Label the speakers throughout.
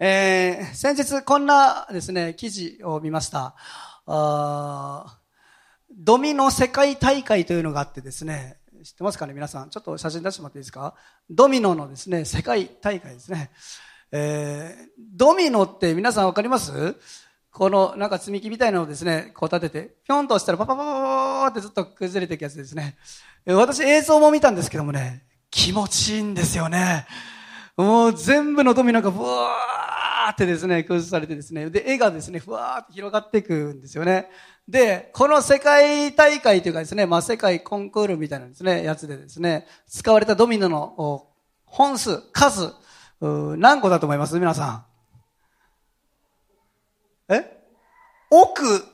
Speaker 1: えー、先日こんなですね、記事を見ました。あドミノ世界大会というのがあってですね、知ってますかね皆さん。ちょっと写真出してもらっていいですか？ドミノのですね、世界大会ですね。えー、ドミノって皆さんわかります？このなんか積み木みたいなのをですね、こう立てて、ぴょんと押したらパパパパパってずっと崩れていくやつですね。私映像も見たんですけどもね、気持ちいいんですよね。もう全部のドミノがブワーってですね、崩されてですね、で、絵がですね、ふわーって広がっていくんですよね。で、この世界大会というかですね、まあ、世界コンクールみたいなですね、やつでですね、使われたドミノの本数、数、何個だと思います？皆さん。え？奥、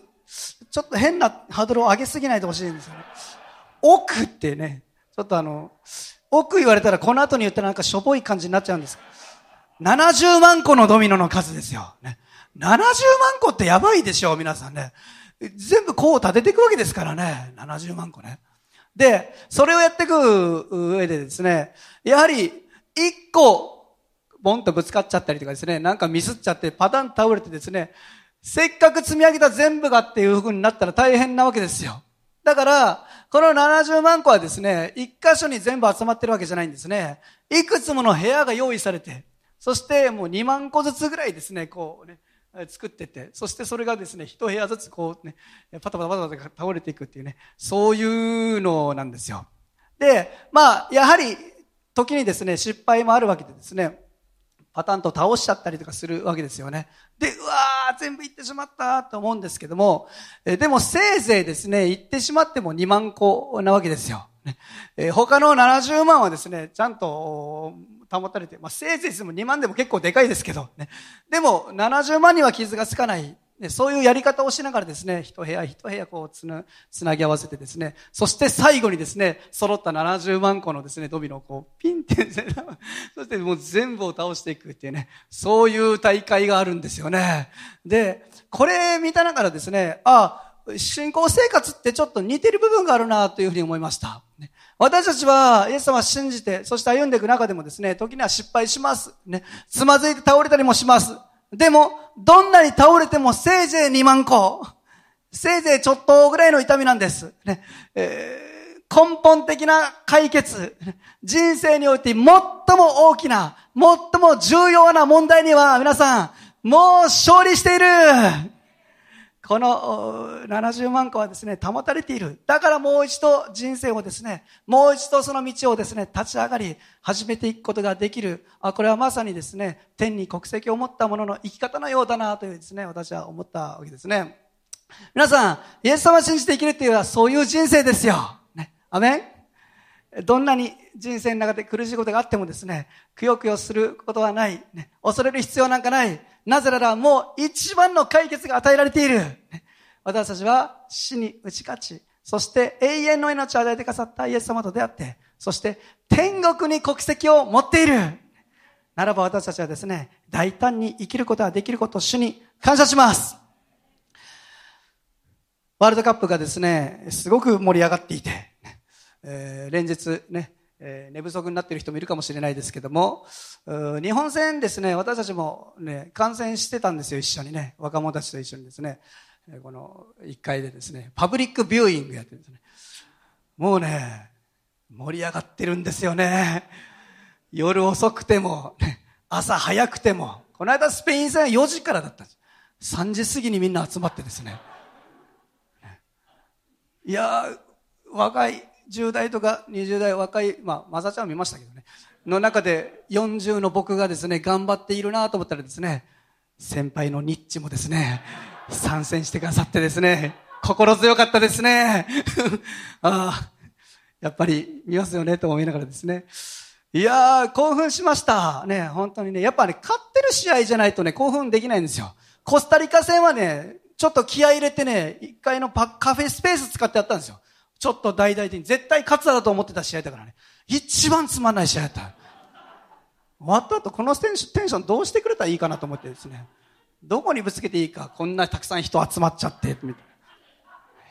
Speaker 1: ちょっと変なハードルを上げすぎないでほしいんですよね。奥ってね、ちょっとあの、奥言われたらこの後に言ったらなんかしょぼい感じになっちゃうんです。70万個のドミノの数ですよ。ね、70万個ってやばいでしょ、皆さんね。全部こう立てていくわけですからね。70万個ね。で、それをやっていく上でですね、やはり、一個、ボンとぶつかっちゃったりとかですね、なんかミスっちゃってパタン倒れてですね、せっかく積み上げた全部がっていう風になったら大変なわけですよ。だから、この70万個はですね、一箇所に全部集まってるわけじゃないんですね。いくつもの部屋が用意されて、そしてもう2万個ずつぐらいですね、こうね、作ってて、そしてそれがですね、一部屋ずつこうね、パタパタパタパタ倒れていくっていうね、そういうのなんですよ。で、まあ、やはり、時にですね、失敗もあるわけでですね、パタンと倒しちゃったりとかするわけですよね。で、うわー、全部行ってしまったと思うんですけども、えでもせいぜいですね、行ってしまっても2万個なわけですよ。ねえ他の70万はですね、ちゃんと保たれて、まあ、せいぜいでも2万でも結構でかいですけど、ね、でも70万には傷がつかない。そういうやり方をしながらですね、一部屋一部屋こうつな、つなぎ合わせてですね、そして最後にですね、揃った70万個のですね、ドミノをこう、ピンって、そしてもう全部を倒していくっていうね、そういう大会があるんですよね。で、これ見たながらですね、あ、信仰生活ってちょっと似てる部分があるなというふうに思いました。私たちは、イエス様を信じて、そして歩んでいく中でもですね、時には失敗します。ね。つまずいて倒れたりもします。でも、どんなに倒れてもせいぜい2万個。せいぜいちょっとぐらいの痛みなんです。ね。えー、根本的な解決。人生において最も大きな、最も重要な問題には、皆さん、もう勝利している。この70万個はですね、保たれている。だからもう一度人生をですね、もう一度その道をですね、立ち上がり、始めていくことができる。あ、これはまさにですね、天に国籍を持った者の生き方のようだなというですね、私は思ったわけですね。皆さん、イエス様を信じて生きるっていうのはそういう人生ですよ。ね。アメンどんなに人生の中で苦しいことがあってもですね、くよくよすることはない。ね、恐れる必要なんかない。なぜならもう一番の解決が与えられている。私たちは死に打ち勝ち、そして永遠の命を与えてくださったイエス様と出会って、そして天国に国籍を持っている。ならば私たちはですね、大胆に生きることができることを主に感謝します。ワールドカップがですね、すごく盛り上がっていて、えー、連日ね、えー、寝不足になっている人もいるかもしれないですけども、日本戦ですね、私たちもね、観戦してたんですよ、一緒にね。若者たちと一緒にですね。この1階でですね、パブリックビューイングやってるんですね。もうね、盛り上がってるんですよね。夜遅くても、朝早くても。この間スペイン戦は4時からだったんです。3時過ぎにみんな集まってですね。いや若い10代とか20代若い、まあ、マサちゃんは見ましたけどね。の中で40の僕がですね、頑張っているなと思ったらですね、先輩のニッチもですね、参戦してくださってですね、心強かったですね。ああ、やっぱり見ますよねと思いながらですね。いやー、興奮しました。ね、本当にね、やっぱね、勝ってる試合じゃないとね、興奮できないんですよ。コスタリカ戦はね、ちょっと気合入れてね、一回のパカフェスペース使ってやったんですよ。ちょっと大々的に。絶対勝つだと思ってた試合だからね。一番つまんない試合だった。終わった後、このテンションどうしてくれたらいいかなと思ってですね。どこにぶつけていいか、こんなたくさん人集まっちゃって、みたいな。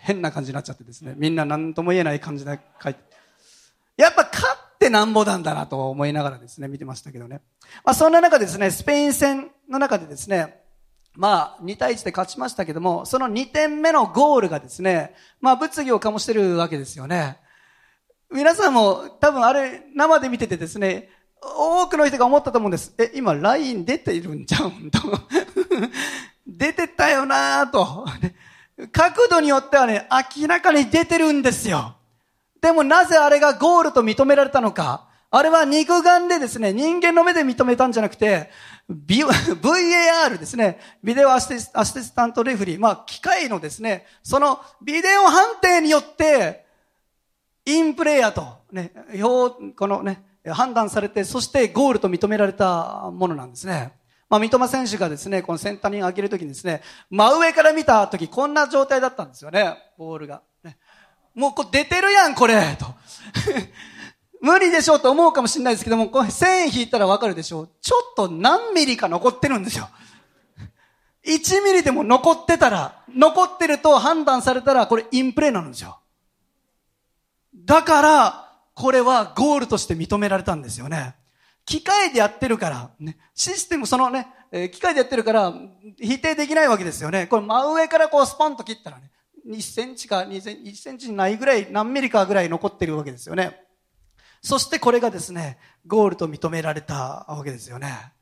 Speaker 1: 変な感じになっちゃってですね。みんな何とも言えない感じで書いて。やっぱ勝ってなんぼなんだなと思いながらですね、見てましたけどね。まあそんな中ですね、スペイン戦の中でですね、まあ、2対1で勝ちましたけども、その2点目のゴールがですね、まあ、物議を醸してるわけですよね。皆さんも多分あれ、生で見ててですね、多くの人が思ったと思うんです。え、今、ライン出ているんじゃんと。出てたよなぁと。角度によってはね、明らかに出てるんですよ。でもなぜあれがゴールと認められたのか。あれは肉眼でですね、人間の目で認めたんじゃなくて、VAR ですね、ビデオアシスタントレフリー、まあ、機械のですね、そのビデオ判定によって、インプレイヤーと、ね、表、このね、判断されて、そしてゴールと認められたものなんですね。まあ、三笘選手がですね、このセンタリング上げるときにですね、真上から見たとき、こんな状態だったんですよね、ボールが。ね、もうこう出てるやん、これと。無理でしょうと思うかもしれないですけども、これ線引いたらわかるでしょう。ちょっと何ミリか残ってるんですよ。1ミリでも残ってたら、残ってると判断されたら、これインプレーなんですよ。だから、これはゴールとして認められたんですよね。機械でやってるから、ね、システムそのね、えー、機械でやってるから、否定できないわけですよね。これ真上からこうスポンと切ったらね、1センチか2センチ、1センチないぐらい、何ミリかぐらい残ってるわけですよね。そしてこれがですね、ゴールと認められたわけですよね。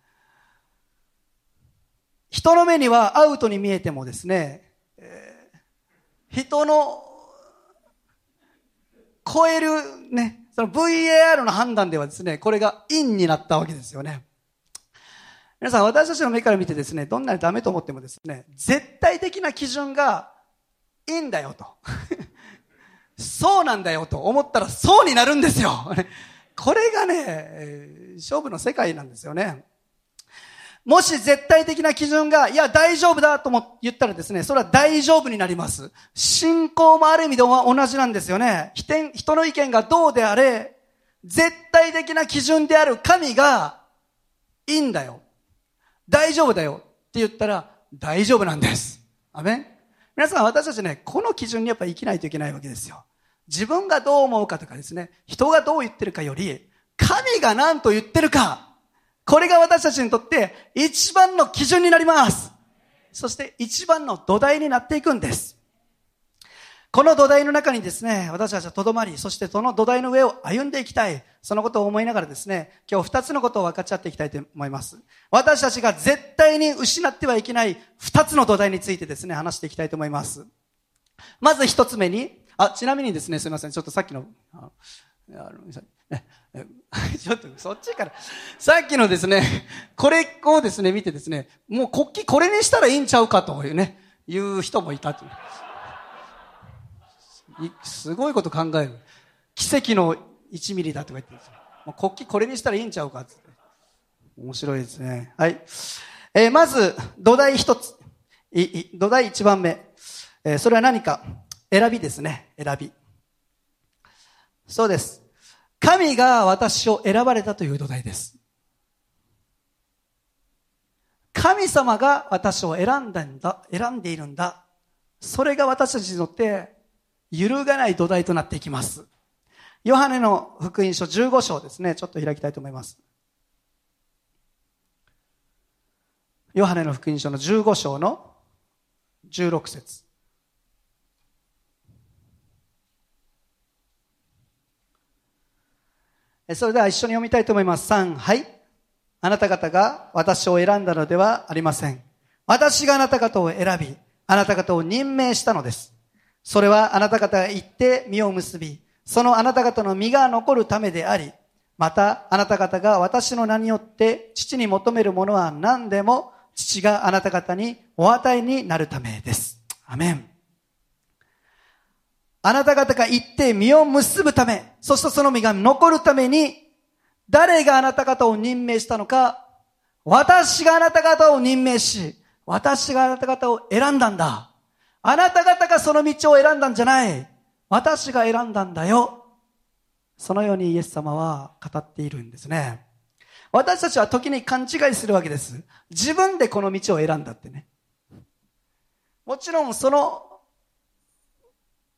Speaker 1: 人の目にはアウトに見えてもですね、えー、人の超えるね、その VAR の判断ではですね、これがインになったわけですよね。皆さん、私たちの目から見てですね、どんなにダメと思ってもですね、絶対的な基準がいいんだよと。そうなんだよと思ったらそうになるんですよ。これがね、勝負の世界なんですよね。もし絶対的な基準が、いや、大丈夫だとも言ったらですね、それは大丈夫になります。信仰もある意味では同じなんですよね。人の意見がどうであれ、絶対的な基準である神が、いいんだよ。大丈夫だよ。って言ったら、大丈夫なんです。アメン皆さん、私たちね、この基準にやっぱ生きないといけないわけですよ。自分がどう思うかとかですね、人がどう言ってるかより、神が何と言ってるか、これが私たちにとって一番の基準になります。そして一番の土台になっていくんです。この土台の中にですね、私たちはとどまり、そしてその土台の上を歩んでいきたい。そのことを思いながらですね、今日二つのことを分かち合っていきたいと思います。私たちが絶対に失ってはいけない二つの土台についてですね、話していきたいと思います。まず一つ目に、あ、ちなみにですね、すみません、ちょっとさっきの、あの ちょっとそっちから。さっきのですね、これをですね、見てですね、もう国旗これにしたらいいんちゃうかというね、いう人もいたという。すごいこと考える。奇跡の1ミリだとか言ってるんですよ。もう国旗これにしたらいいんちゃうかって。面白いですね。はい。えー、まず、土台一つ。い、い、土台一番目。えー、それは何か？選びですね。選び。そうです。神が私を選ばれたという土台です。神様が私を選んだんだ、選んでいるんだ。それが私たちにとって揺るがない土台となっていきます。ヨハネの福音書15章ですね。ちょっと開きたいと思います。ヨハネの福音書の15章の16節それでは一緒に読みたいと思います。3、はい。あなた方が私を選んだのではありません。私があなた方を選び、あなた方を任命したのです。それはあなた方が行って実を結び、そのあなた方の実が残るためであり、またあなた方が私の名によって父に求めるものは何でも父があなた方にお与えになるためです。アメン。あなた方が行って実を結ぶため、そしてその実が残るために、誰があなた方を任命したのか、私があなた方を任命し、私があなた方を選んだんだ。あなた方がその道を選んだんじゃない。私が選んだんだよ。そのようにイエス様は語っているんですね。私たちは時に勘違いするわけです。自分でこの道を選んだってね。もちろんその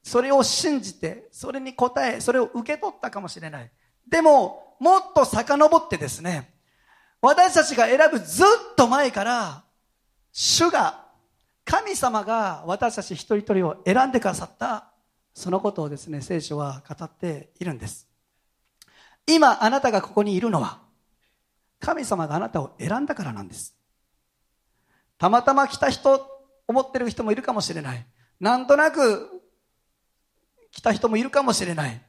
Speaker 1: それを信じて、それに応え、それを受け取ったかもしれない。でも、もっと遡ってですね、私たちが選ぶずっと前から、主が、神様が私たち一人一人を選んでくださった、そのことをですね、聖書は語っているんです。今あなたがここにいるのは、神様があなたを選んだからなんです。たまたま来た人、思ってる人もいるかもしれない。なんとなく来た人もいるかもしれない。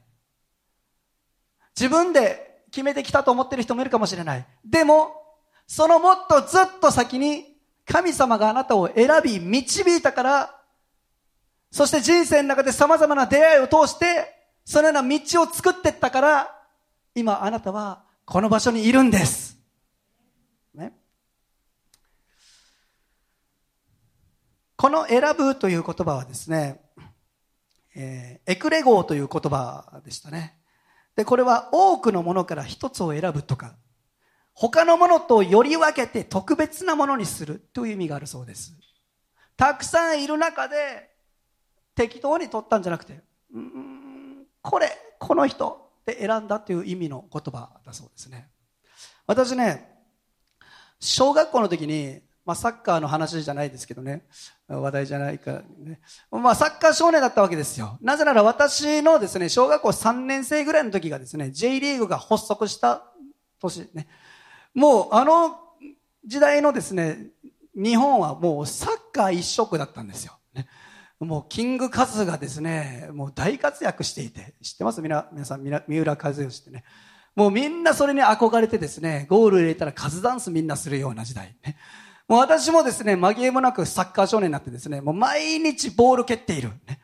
Speaker 1: 自分で決めてきたと思ってる人もいるかもしれない。でも、そのもっとずっと先に神様があなたを選び導いたから、そして人生の中で様々な出会いを通して、そのような道を作っていったから、今あなたはこの場所にいるんです。ね。この選ぶという言葉はですね、えー、エクレゴーという言葉でしたね。で、これは多くのものから一つを選ぶとか、他のものとより分けて特別なものにするという意味があるそうです。たくさんいる中で適当に取ったんじゃなくて、うん、これ、この人で選んだという意味の言葉だそうですね。私ね、小学校の時にまあ、サッカーの話じゃないですけどね、話題じゃないか、ね。まあ、サッカー少年だったわけですよ。なぜなら私のですね、小学校3年生ぐらいの時がですね、J リーグが発足した年ね。もう、あの時代のですね、日本はもうサッカー一色だったんですよ。ね、もう、キングカズがですね、もう大活躍していて、知ってます？皆皆さん、三浦和義ってね。もうみんなそれに憧れてですね、ゴール入れたらカズダンスみんなするような時代。ねもう私もですね、紛れもなくサッカー少年になってですね、もう毎日ボール蹴っている。ね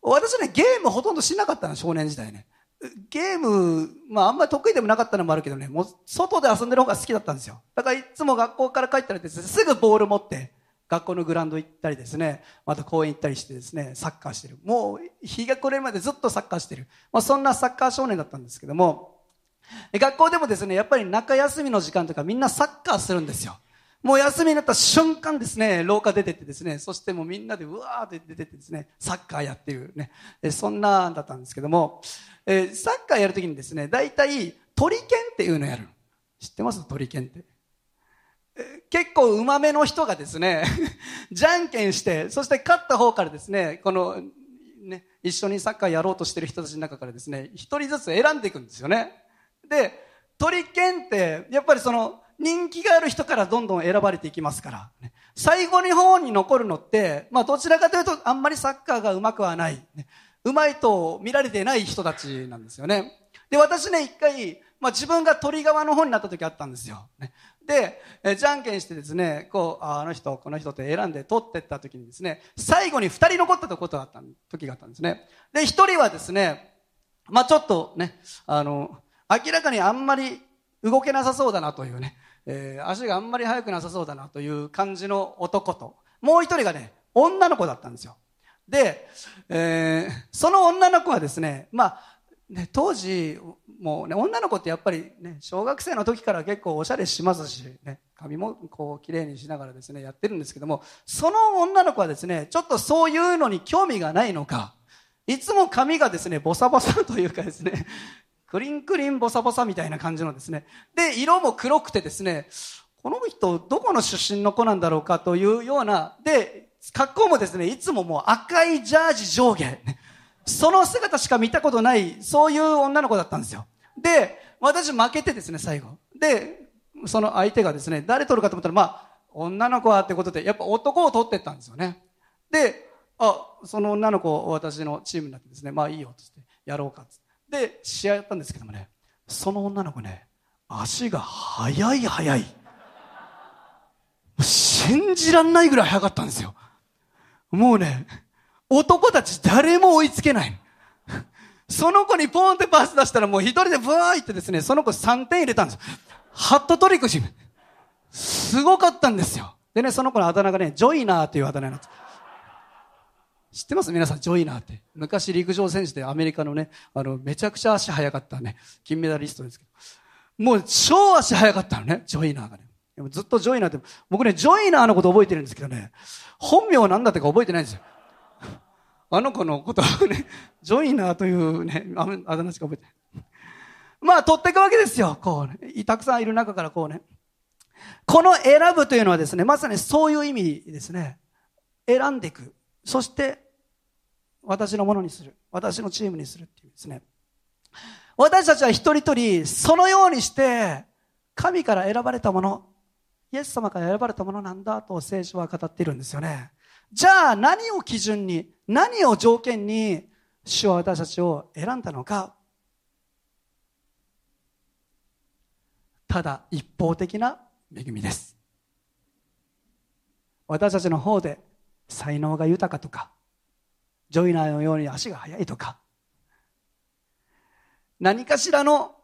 Speaker 1: 私ね、ゲームほとんどしなかったの、少年時代ね。ゲーム、まああんまり得意でもなかったのもあるけどね、もう外で遊んでる方が好きだったんですよ。だからいつも学校から帰ったらですね、すぐボール持って、学校のグラウンド行ったりですね、また公園行ったりしてですね、サッカーしてる。もう日が暮れるまでずっとサッカーしてる。まあそんなサッカー少年だったんですけども、学校でもですね、やっぱり中休みの時間とかみんなサッカーするんですよ。もう休みになった瞬間ですね、廊下出てってですね、そしてもうみんなでうわーって出てってですね、サッカーやってるね、そんなだったんですけども、えー、サッカーやるときにですね、大体鳥犬っていうのやる。知ってます？鳥犬って。結構うまめの人がですね、じゃんけんして、そして勝った方からですね、この、ね、一緒にサッカーやろうとしてる人たちの中からですね、一人ずつ選んでいくんですよね。で、鳥犬って、やっぱりその、人気がある人からどんどん選ばれていきますから、ね、最後に方に残るのって、まあどちらかというとあんまりサッカーが上手くはない、ね、上手いと見られてない人たちなんですよね。で、私ね、一回、まあ自分が鳥側の方になった時あったんですよ。ね、で、えじゃんけんしてですね、こう、あの人、この人って選んで取ってった時にですね、最後に二人残ったことがあった時があったんですね。で、一人はですね、まあちょっとね、あの、明らかにあんまり動けなさそうだなというね、えー、足があんまり速くなさそうだなという感じの男と、もう一人がね、女の子だったんですよ。で、えー、その女の子はですね、まあ、ね、当時、もうね、女の子ってやっぱりね、小学生の時から結構おしゃれしますし、ね、髪もこう綺麗にしながらですね、やってるんですけども、その女の子はですね、ちょっとそういうのに興味がないのか、いつも髪がですね、ボサボサというかですね、クリンクリンボサボサみたいな感じのですね。で、色も黒くてですね、この人どこの出身の子なんだろうかというような、で、格好もですね、いつももう赤いジャージ上下。その姿しか見たことない、そういう女の子だったんですよ。で、私負けてですね、最後。で、その相手がですね、誰取るかと思ったら、まあ、女の子はってことで、やっぱ男を取ってったんですよね。で、あ、その女の子、私のチームになってですね、まあいいよ、つって、やろうか、つって。で、試合やったんですけどもね、その女の子ね、足が速い速い。信じらんないぐらい速かったんですよ。もうね、男たち誰も追いつけない。その子にポーンってパス出したらもう一人でブワーいってですね、その子3点入れたんですよ。ハットトリックし、すごかったんですよ。でね、その子のあだ名がね、ジョイナーっていうあだ名なんです。知ってます？皆さん、ジョイナーって。昔陸上選手でアメリカのね、あの、めちゃくちゃ足速かったね、金メダリストですけど。もう超足速かったのね、ジョイナーがね。でもずっとジョイナーって、僕ね、ジョイナーのこと覚えてるんですけどね、本名なんだってか覚えてないんですよ。あの子のことはね、ジョイナーというね、ああだ名しか覚えてない。まあ、取っていくわけですよ。こうね。たくさんいる中からこうね。この選ぶというのはですね、まさにそういう意味ですね。選んでいく。そして、私のものにする。私のチームにするっていうですね。私たちは一人一人、そのようにして、神から選ばれたもの、イエス様から選ばれたものなんだと聖書は語っているんですよね。じゃあ何を基準に、何を条件に、主は私たちを選んだのか。ただ一方的な恵みです。私たちの方で才能が豊かとか、ジョイナーのように足が速いとか、何かしらの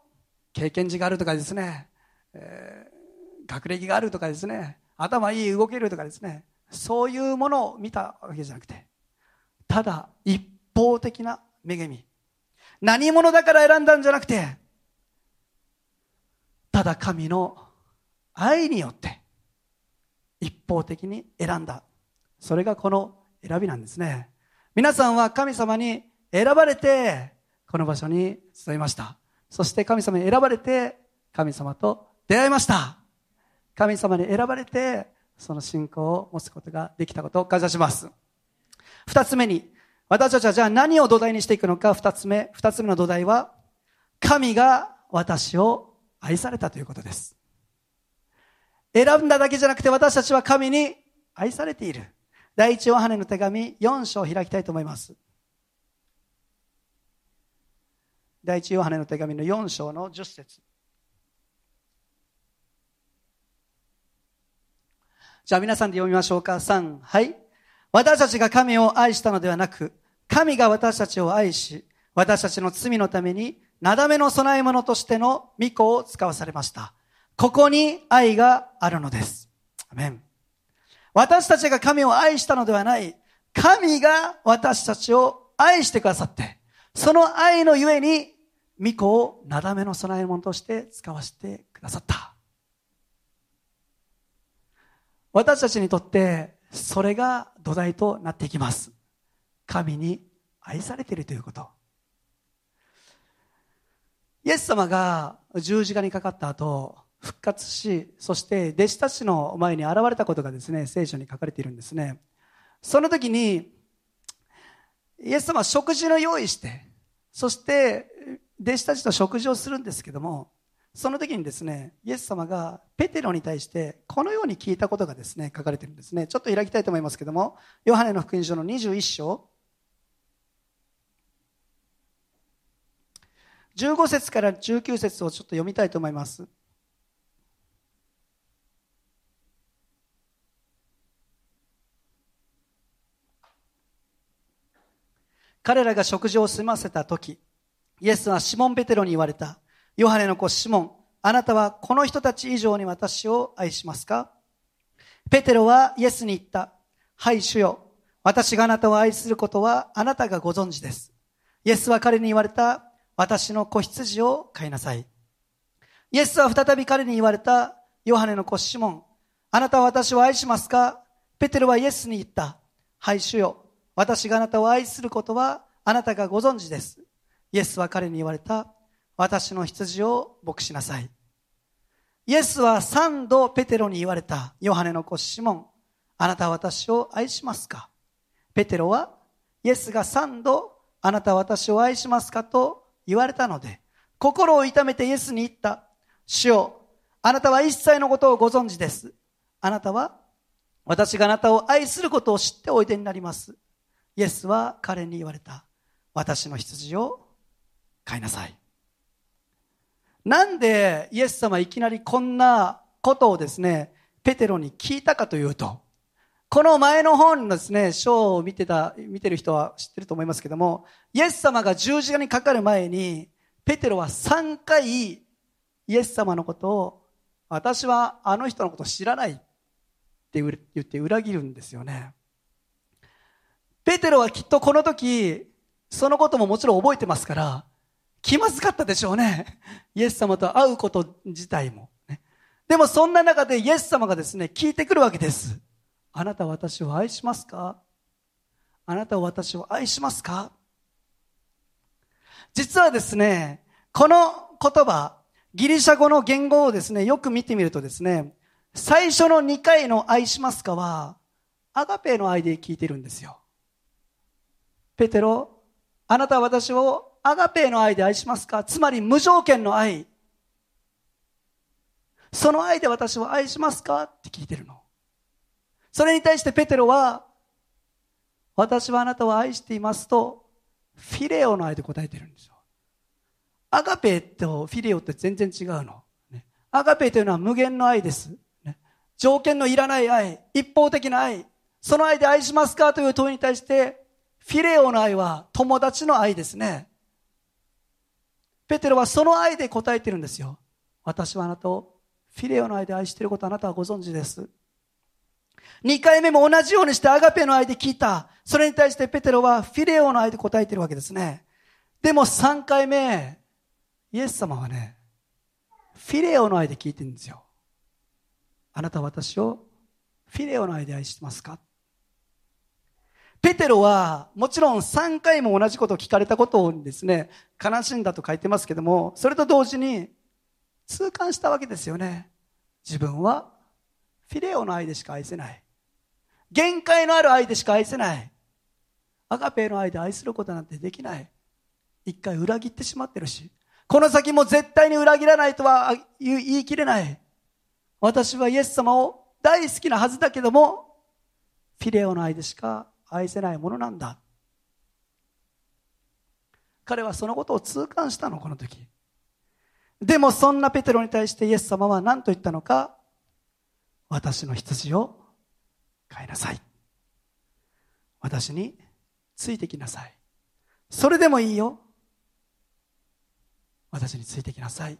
Speaker 1: 経験値があるとかですね、えー、学歴があるとかですね、頭いい動けるとかですね、そういうものを見たわけじゃなくて、ただ一方的な恵み。何者だから選んだんじゃなくて、ただ神の愛によって一方的に選んだ。それがこの選びなんですね。皆さんは神様に選ばれてこの場所に集いました。そして神様に選ばれて、神様と出会いました。神様に選ばれて、その信仰を持つことができたことを感謝します。二つ目に、私たちはじゃあ何を土台にしていくのか、二つ目、二つ目の土台は、神が私を愛されたということです。選んだだけじゃなくて私たちは神に愛されている。第一ヨハネの手紙4章を開きたいと思います。第一ヨハネの手紙の4章の10節じゃあ皆さんで読みましょうか。3、はい。私たちが神を愛したのではなく、神が私たちを愛し、私たちの罪のために、なだめの供え物としての御子を使わされました。ここに愛があるのです。アメン。私たちが神を愛したのではない。神が私たちを愛してくださって、その愛のゆえに御子をなだめの供え物として使わせてくださった。私たちにとってそれが土台となっていきます。神に愛されているということ。イエス様が十字架にかかった後、復活し、そして弟子たちの前に現れたことがですね、聖書に書かれているんですね。その時に、イエス様は食事の用意して、そして弟子たちと食事をするんですけども、その時にですね、イエス様がペテロに対してこのように聞いたことがですね、書かれているんですね。ちょっと開きたいと思いますけども、ヨハネの福音書の21章、15節から19節をちょっと読みたいと思います。彼らが食事を済ませた時、イエスはシモン・ペテロに言われた。ヨハネの子シモン、あなたはこの人たち以上に私を愛しますか？ペテロはイエスに言った。はい、主よ。私があなたを愛することはあなたがご存知です。イエスは彼に言われた。私の子羊を飼いなさい。イエスは再び彼に言われた。ヨハネの子シモン、あなたは私を愛しますか？ペテロはイエスに言った。はい、主よ。私があなたを愛することはあなたがご存知です。イエスは彼に言われた。私の羊を牧しなさい。イエスは三度ペテロに言われた。ヨハネの子シモン。あなたは私を愛しますか？ペテロはイエスが三度あなたは私を愛しますかと言われたので、心を痛めてイエスに言った。主よ、あなたは一切のことをご存知です。あなたは私があなたを愛することを知っておいでになります。イエスは彼に言われた。私の羊を買いなさい。なんでイエス様いきなりこんなことをですね、ペテロに聞いたかというと、この前の本のですね、章を見てた、見てる人は知ってると思いますけども、イエス様が十字架にかかる前に、ペテロは3回イエス様のことを、私はあの人のこと知らないって言って裏切るんですよね。ペテロはきっとこの時、そのことももちろん覚えてますから、気まずかったでしょうね。イエス様と会うこと自体も。ね、でもそんな中でイエス様がですね、聞いてくるわけです。あなた私を愛しますか？あなた私を愛しますか？実はですね、この言葉、ギリシャ語の言語をですね、よく見てみるとですね、最初の2回の愛しますかは、アガペの愛で聞いてるんですよ。ペテロ、あなたは私をアガペーの愛で愛しますか？つまり無条件の愛。その愛で私を愛しますか？って聞いてるの。それに対してペテロは、私はあなたを愛していますと、フィレオの愛で答えてるんですよ。アガペーとフィレオって全然違うの。アガペーというのは無限の愛です。条件のいらない愛、一方的な愛、その愛で愛しますか？という問いに対して、フィレオの愛は友達の愛ですね。ペテロはその愛で答えてるんですよ。私はあなたをフィレオの愛で愛していることあなたはご存知です。二回目も同じようにしてアガペの愛で聞いた。それに対してペテロはフィレオの愛で答えてるわけですね。でも三回目、イエス様はね、フィレオの愛で聞いてるんですよ。あなたは私をフィレオの愛で愛してますか？ペテロはもちろん3回も同じことを聞かれたことをですね、悲しんだと書いてますけども、それと同時に痛感したわけですよね。自分はフィレオの愛でしか愛せない。限界のある愛でしか愛せない。アガペの愛で愛することなんてできない。一回裏切ってしまってるし、この先も絶対に裏切らないとは言い切れない。私はイエス様を大好きなはずだけども、フィレオの愛でしか愛せないものなんだ。彼はそのことを痛感したの、この時。でもそんなペテロに対してイエス様は何と言ったのか私の羊を飼いなさい。私についてきなさい。それでもいいよ。私についてきなさい。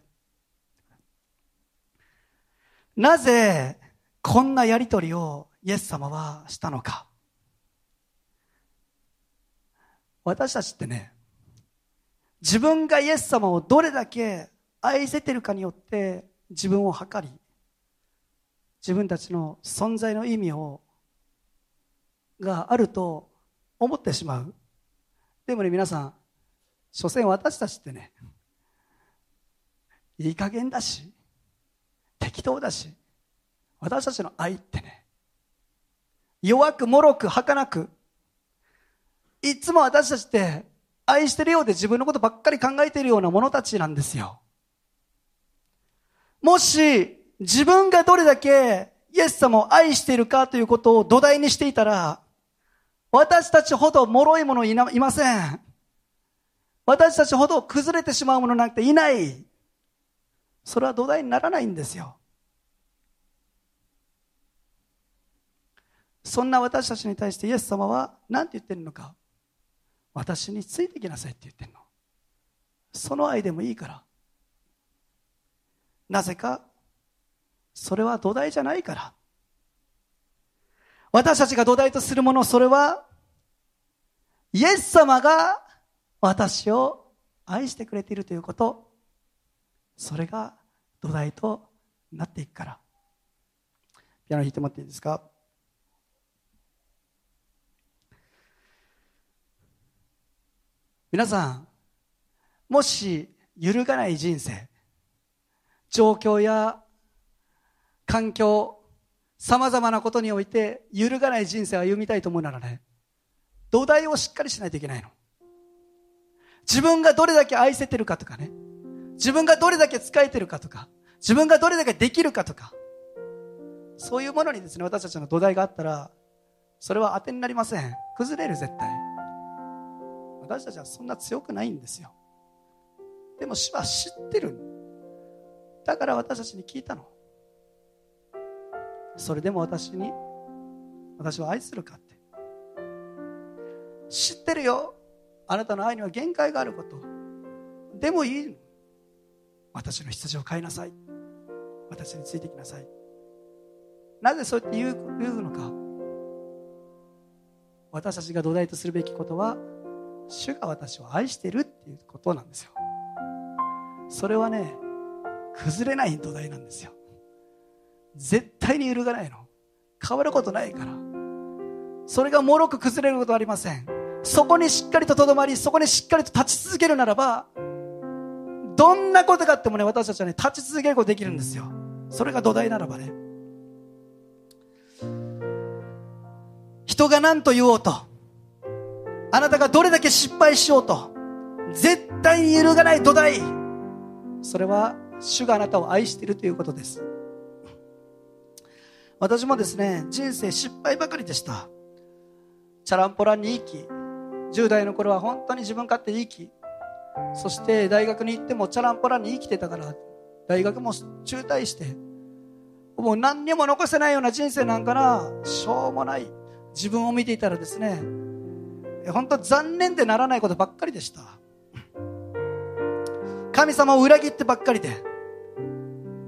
Speaker 1: なぜこんなやりとりをイエス様はしたのか。私たちってね、自分がイエス様をどれだけ愛せてるかによって自分を測り、自分たちの存在の意味を、があると思ってしまう。でもね、皆さん、所詮私たちってね、いい加減だし、適当だし、私たちの愛ってね、弱く、脆く、儚く、いつも私たちって愛してるようで自分のことばっかり考えているような者たちなんですよ。もし自分がどれだけイエス様を愛しているかということを土台にしていたら、私たちほど脆い者いいません。私たちほど崩れてしまうものなんていない。それは土台にならないんですよ。そんな私たちに対してイエス様は何て言ってるのか。私についてきなさいって言ってるの。その愛でもいいから。なぜか、それは土台じゃないから。私たちが土台とするもの、それは、イエス様が私を愛してくれているということ、それが土台となっていくから。ピアノ弾いてもらっていいですか？皆さん、もし揺るがない人生、状況や環境、様々なことにおいて揺るがない人生を歩みたいと思うならね、土台をしっかりしないといけないの。自分がどれだけ愛せてるかとかね、自分がどれだけ使えてるかとか、自分がどれだけできるかとか、そういうものにですね、私たちの土台があったら、それは当てになりません。崩れる、絶対。私たちはそんな強くないんですよ。でも主は知ってる。だから私たちに聞いたの。それでも私に私は愛するかって。知ってるよ。あなたの愛には限界があること。でもいい私の羊を飼いなさい。私についてきなさい。なぜそうやって言う言うのか。私たちが土台とするべきことは主が私を愛してるっていうことなんですよ。それはね崩れない土台なんですよ。絶対に揺るがないの。変わることないから。それがもろく崩れることはありません。そこにしっかりととどまりそこにしっかりと立ち続けるならばどんなことがあってもね私たちはね立ち続けることできるんですよ。それが土台ならばね。人が何と言おうとあなたがどれだけ失敗しようと絶対に揺るがない土台それは主があなたを愛しているということです。私もですね人生失敗ばかりでした。チャランポランに生き10代の頃は本当に自分勝手に生きそして大学に行ってもチャランポランに生きてたから大学も中退してもう何にも残せないような人生なんかなしょうもない。自分を見ていたらですね本当残念でならないことばっかりでした。神様を裏切ってばっかりで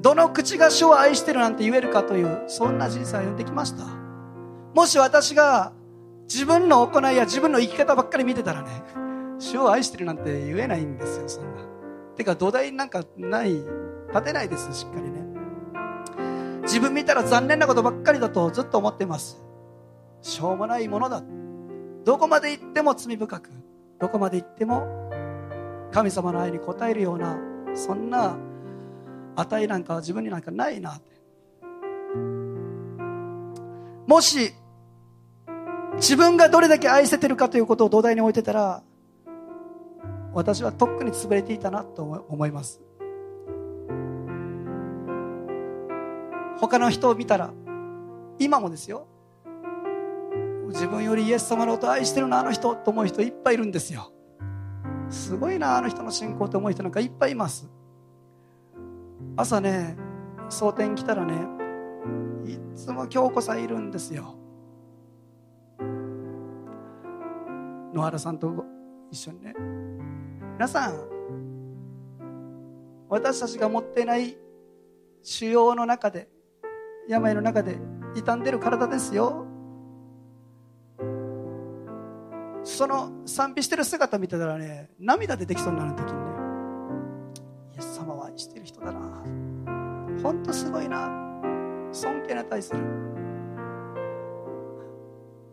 Speaker 1: どの口が主を愛してるなんて言えるかというそんな人生を歩んできました。もし私が自分の行いや自分の生き方ばっかり見てたらね主を愛してるなんて言えないんですよそんな。てか土台なんかない立てないですしっかりね。自分見たら残念なことばっかりだとずっと思ってます。しょうもないものだ。どこまで行っても罪深くどこまで行っても神様の愛に応えるようなそんな値なんかは自分になんかないな。ってもし自分がどれだけ愛せてるかということを土台に置いてたら私はとっくに潰れていたなと思います。他の人を見たら今もですよ。自分よりイエス様のこと愛してるなあの人と思う人いっぱいいるんですよ。すごいなあの人の信仰と思う人なんかいっぱいいます。朝ね蒼天来たらねいつも京子さんいるんですよ。野原さんと一緒にね。皆さん私たちが持っていない腫瘍の中で病の中で傷んでる体ですよ。その賛美してる姿見てたらね涙出てきそうになる時にねイエス様は愛してる人だな。本当すごいな。尊敬に対する。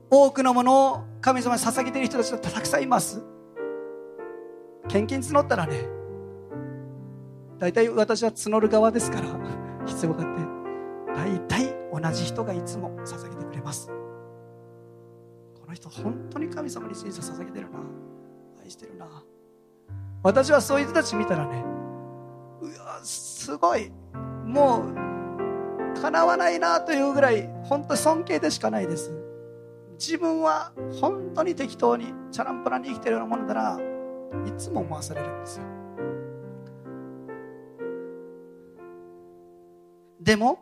Speaker 1: 多くのものを神様に捧げている人たちがたくさんいます。献金募ったらね大体私は募る側ですから必要があって。大体同じ人がいつも捧げてくれます。人本当に神様に人生捧げてるな。愛してるな。私はそういう人たち見たらねうわすごい。もうかなわないなというぐらい本当に尊敬でしかないです。自分は本当に適当にチャランポランに生きてるようなものだな。いつも思わされるんですよ。でも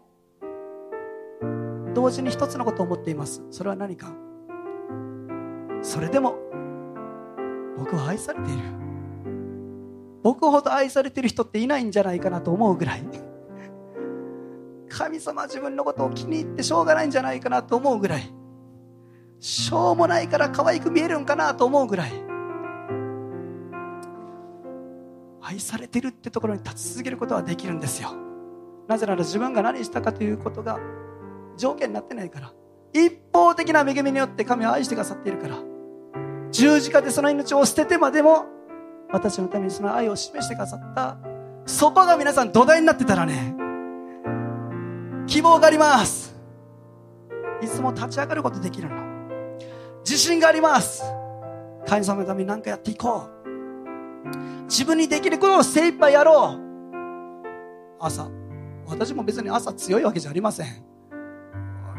Speaker 1: 同時に一つのことを思っています。それは何か？それでも僕は愛されている。僕ほど愛されている人っていないんじゃないかなと思うぐらい神様自分のことを気に入ってしょうがないんじゃないかなと思うぐらいしょうもないから可愛く見えるんかなと思うぐらい愛されてるってところに立ち続けることはできるんですよ。なぜなら自分が何したかということが条件になってないから一方的な恵みによって神を愛してくださっているから十字架でその命を捨ててまでも私のためにその愛を示してくださった。そこが皆さん土台になってたらね。希望があります。いつも立ち上がることできるの。自信があります。神様のために何かやっていこう。自分にできることを精一杯やろう。朝。私も別に朝強いわけじゃありません。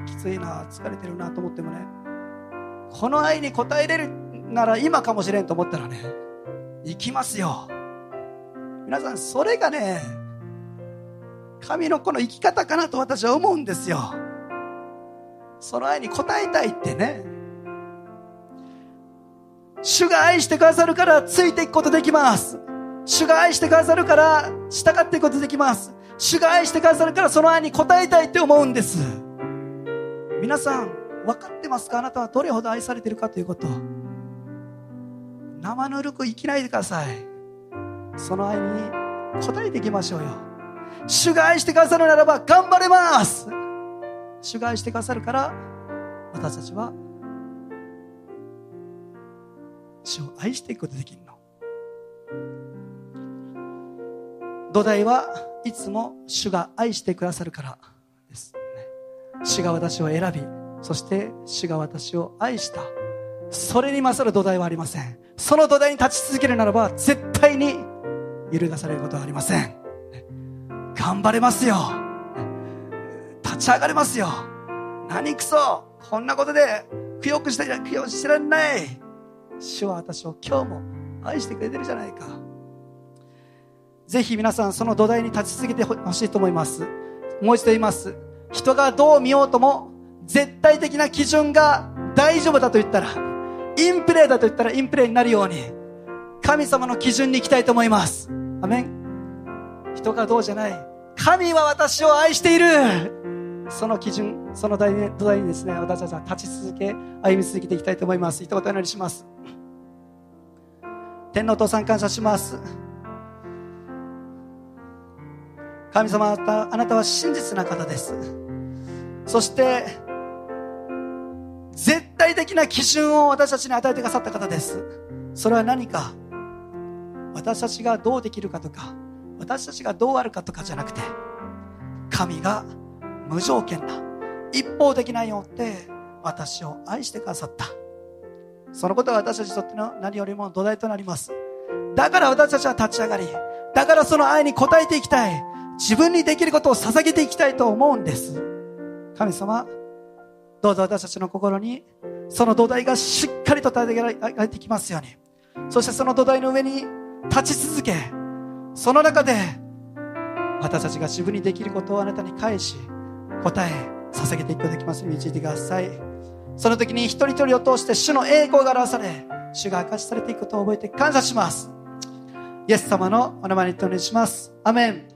Speaker 1: きついな疲れてるなと思ってもね。この愛に応えれるなら今かもしれんと思ったらね行きますよ。皆さんそれがね神の子の生き方かなと私は思うんですよ。その愛に応えたいってね。主が愛してくださるからついていくことできます。主が愛してくださるから従っていくことできます。主が愛してくださるからその愛に応えたいって思うんです。皆さん分かってますか？あなたはどれほど愛されてるかということ。生ぬるく生きないでください。その愛に応えていきましょうよ。主が愛してくださるならば頑張れます。主が愛してくださるから私たちは主を愛していくことできるの。土台はいつも主が愛してくださるからです。ね主が私を選びそして主が私を愛した。それに勝る土台はありません。その土台に立ち続けるならば絶対に揺るがされることはありません。頑張れますよ。立ち上がれますよ。何くそこんなことでくよくしてくよしてられない。主は私を今日も愛してくれてるじゃないか。ぜひ皆さんその土台に立ち続けてほしいと思います。もう一度言います。人がどう見ようとも絶対的な基準が大丈夫だと言ったらインプレーだと言ったらインプレーになるように神様の基準に行きたいと思います。アメン。人がどうじゃない。神は私を愛している。その基準その土台にですね私たちは立ち続け歩み続けていきたいと思います。一言お祈りします。天皇父さん感謝します。神様あなたは真実な方です。そして絶対的な基準を私たちに与えてくださった方です。それは何か？私たちがどうできるかとか？私たちがどうあるかとかじゃなくて神が無条件な一方的なよって私を愛してくださった。そのことが私たちにとっての何よりも土台となります。だから私たちは立ち上がりだからその愛に応えていきたい。自分にできることを捧げていきたいと思うんです。神様どうぞ私たちの心にその土台がしっかりと立て上げてきますように。そしてその土台の上に立ち続けその中で私たちが自分にできることをあなたに返し答え捧げていくことができますように導いてください。その時に一人一人を通して主の栄光が表され主が明かしされていくことを覚えて感謝します。イエス様のお名前にお願いします。アメン。